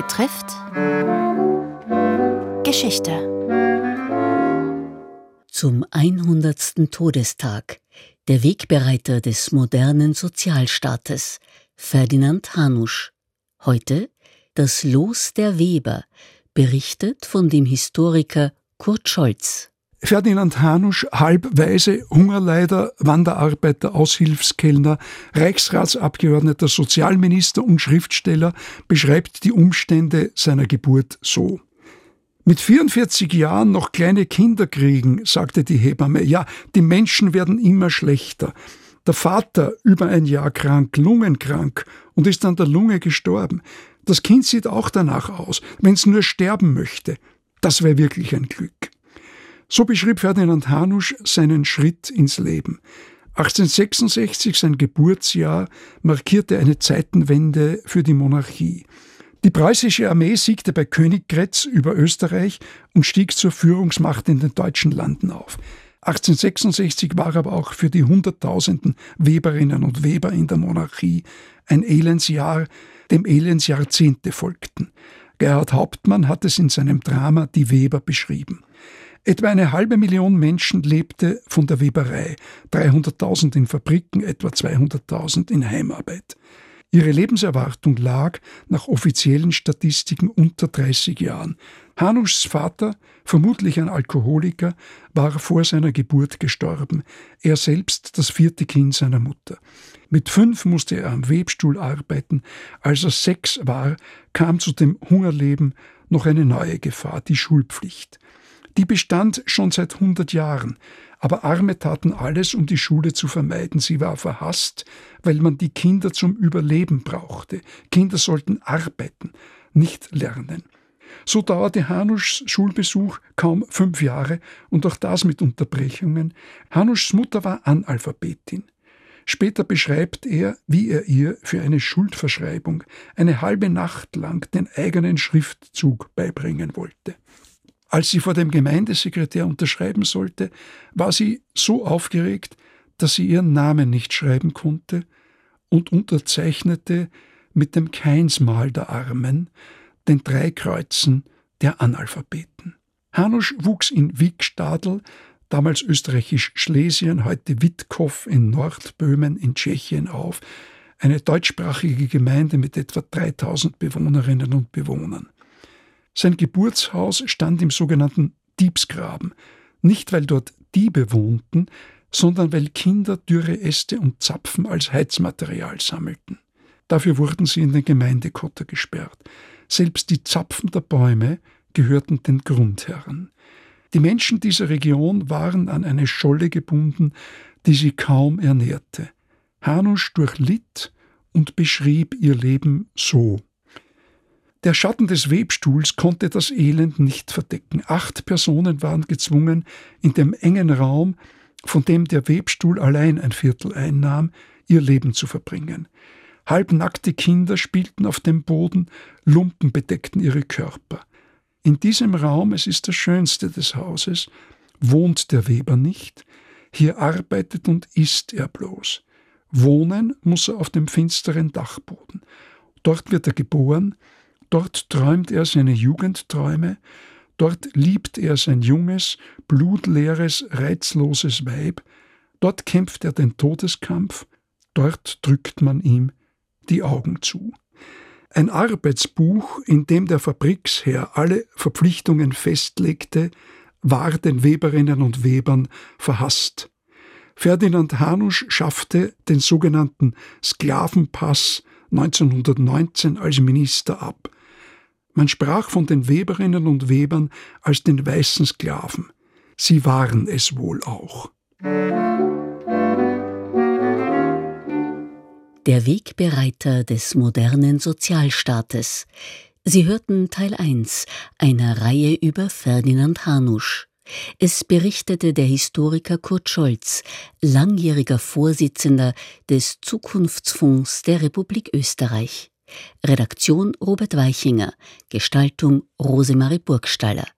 betrifft Geschichte. Zum 100. Todestag der Wegbereiter des modernen Sozialstaates, Ferdinand Hanusch. Heute das Los der Weber, berichtet von dem Historiker Kurt Scholz. Ferdinand Hanusch, halbweise Hungerleider, Wanderarbeiter, Aushilfskellner, Reichsratsabgeordneter, Sozialminister und Schriftsteller, beschreibt die Umstände seiner Geburt so. Mit 44 Jahren noch kleine Kinder kriegen, sagte die Hebamme. Ja, die Menschen werden immer schlechter. Der Vater über ein Jahr krank, lungenkrank und ist an der Lunge gestorben. Das Kind sieht auch danach aus, wenn es nur sterben möchte. Das wäre wirklich ein Glück. So beschrieb Ferdinand Hanusch seinen Schritt ins Leben. 1866, sein Geburtsjahr, markierte eine Zeitenwende für die Monarchie. Die preußische Armee siegte bei Königgrätz über Österreich und stieg zur Führungsmacht in den deutschen Landen auf. 1866 war aber auch für die Hunderttausenden Weberinnen und Weber in der Monarchie ein Elendsjahr, dem Elendsjahrzehnte folgten. Gerhard Hauptmann hat es in seinem Drama Die Weber beschrieben. Etwa eine halbe Million Menschen lebte von der Weberei, 300.000 in Fabriken, etwa 200.000 in Heimarbeit. Ihre Lebenserwartung lag nach offiziellen Statistiken unter 30 Jahren. Hanuschs Vater, vermutlich ein Alkoholiker, war vor seiner Geburt gestorben, er selbst das vierte Kind seiner Mutter. Mit fünf musste er am Webstuhl arbeiten. Als er sechs war, kam zu dem Hungerleben noch eine neue Gefahr, die Schulpflicht. Die bestand schon seit 100 Jahren, aber Arme taten alles, um die Schule zu vermeiden. Sie war verhasst, weil man die Kinder zum Überleben brauchte. Kinder sollten arbeiten, nicht lernen. So dauerte Hanuschs Schulbesuch kaum fünf Jahre und auch das mit Unterbrechungen. Hanuschs Mutter war Analphabetin. Später beschreibt er, wie er ihr für eine Schuldverschreibung eine halbe Nacht lang den eigenen Schriftzug beibringen wollte. Als sie vor dem Gemeindesekretär unterschreiben sollte, war sie so aufgeregt, dass sie ihren Namen nicht schreiben konnte und unterzeichnete mit dem Keinsmal der Armen den drei Kreuzen der Analphabeten. Hanusch wuchs in Wiegstadl, damals österreichisch Schlesien, heute Witkow in Nordböhmen in Tschechien auf, eine deutschsprachige Gemeinde mit etwa 3000 Bewohnerinnen und Bewohnern. Sein Geburtshaus stand im sogenannten Diebsgraben, nicht weil dort Diebe wohnten, sondern weil Kinder dürre Äste und Zapfen als Heizmaterial sammelten. Dafür wurden sie in den Gemeindekotter gesperrt. Selbst die Zapfen der Bäume gehörten den Grundherren. Die Menschen dieser Region waren an eine Scholle gebunden, die sie kaum ernährte. Hanusch durchlitt und beschrieb ihr Leben so. Der Schatten des Webstuhls konnte das Elend nicht verdecken. Acht Personen waren gezwungen, in dem engen Raum, von dem der Webstuhl allein ein Viertel einnahm, ihr Leben zu verbringen. Halbnackte Kinder spielten auf dem Boden, Lumpen bedeckten ihre Körper. In diesem Raum, es ist das schönste des Hauses, wohnt der Weber nicht, hier arbeitet und isst er bloß. Wohnen muss er auf dem finsteren Dachboden. Dort wird er geboren, Dort träumt er seine Jugendträume, dort liebt er sein junges, blutleeres, reizloses Weib, dort kämpft er den Todeskampf, dort drückt man ihm die Augen zu. Ein Arbeitsbuch, in dem der Fabriksherr alle Verpflichtungen festlegte, war den Weberinnen und Webern verhasst. Ferdinand Hanusch schaffte den sogenannten Sklavenpass 1919 als Minister ab. Man sprach von den Weberinnen und Webern als den weißen Sklaven. Sie waren es wohl auch. Der Wegbereiter des modernen Sozialstaates. Sie hörten Teil 1 einer Reihe über Ferdinand Hanusch. Es berichtete der Historiker Kurt Scholz, langjähriger Vorsitzender des Zukunftsfonds der Republik Österreich. Redaktion Robert Weichinger, Gestaltung Rosemarie Burgstaller.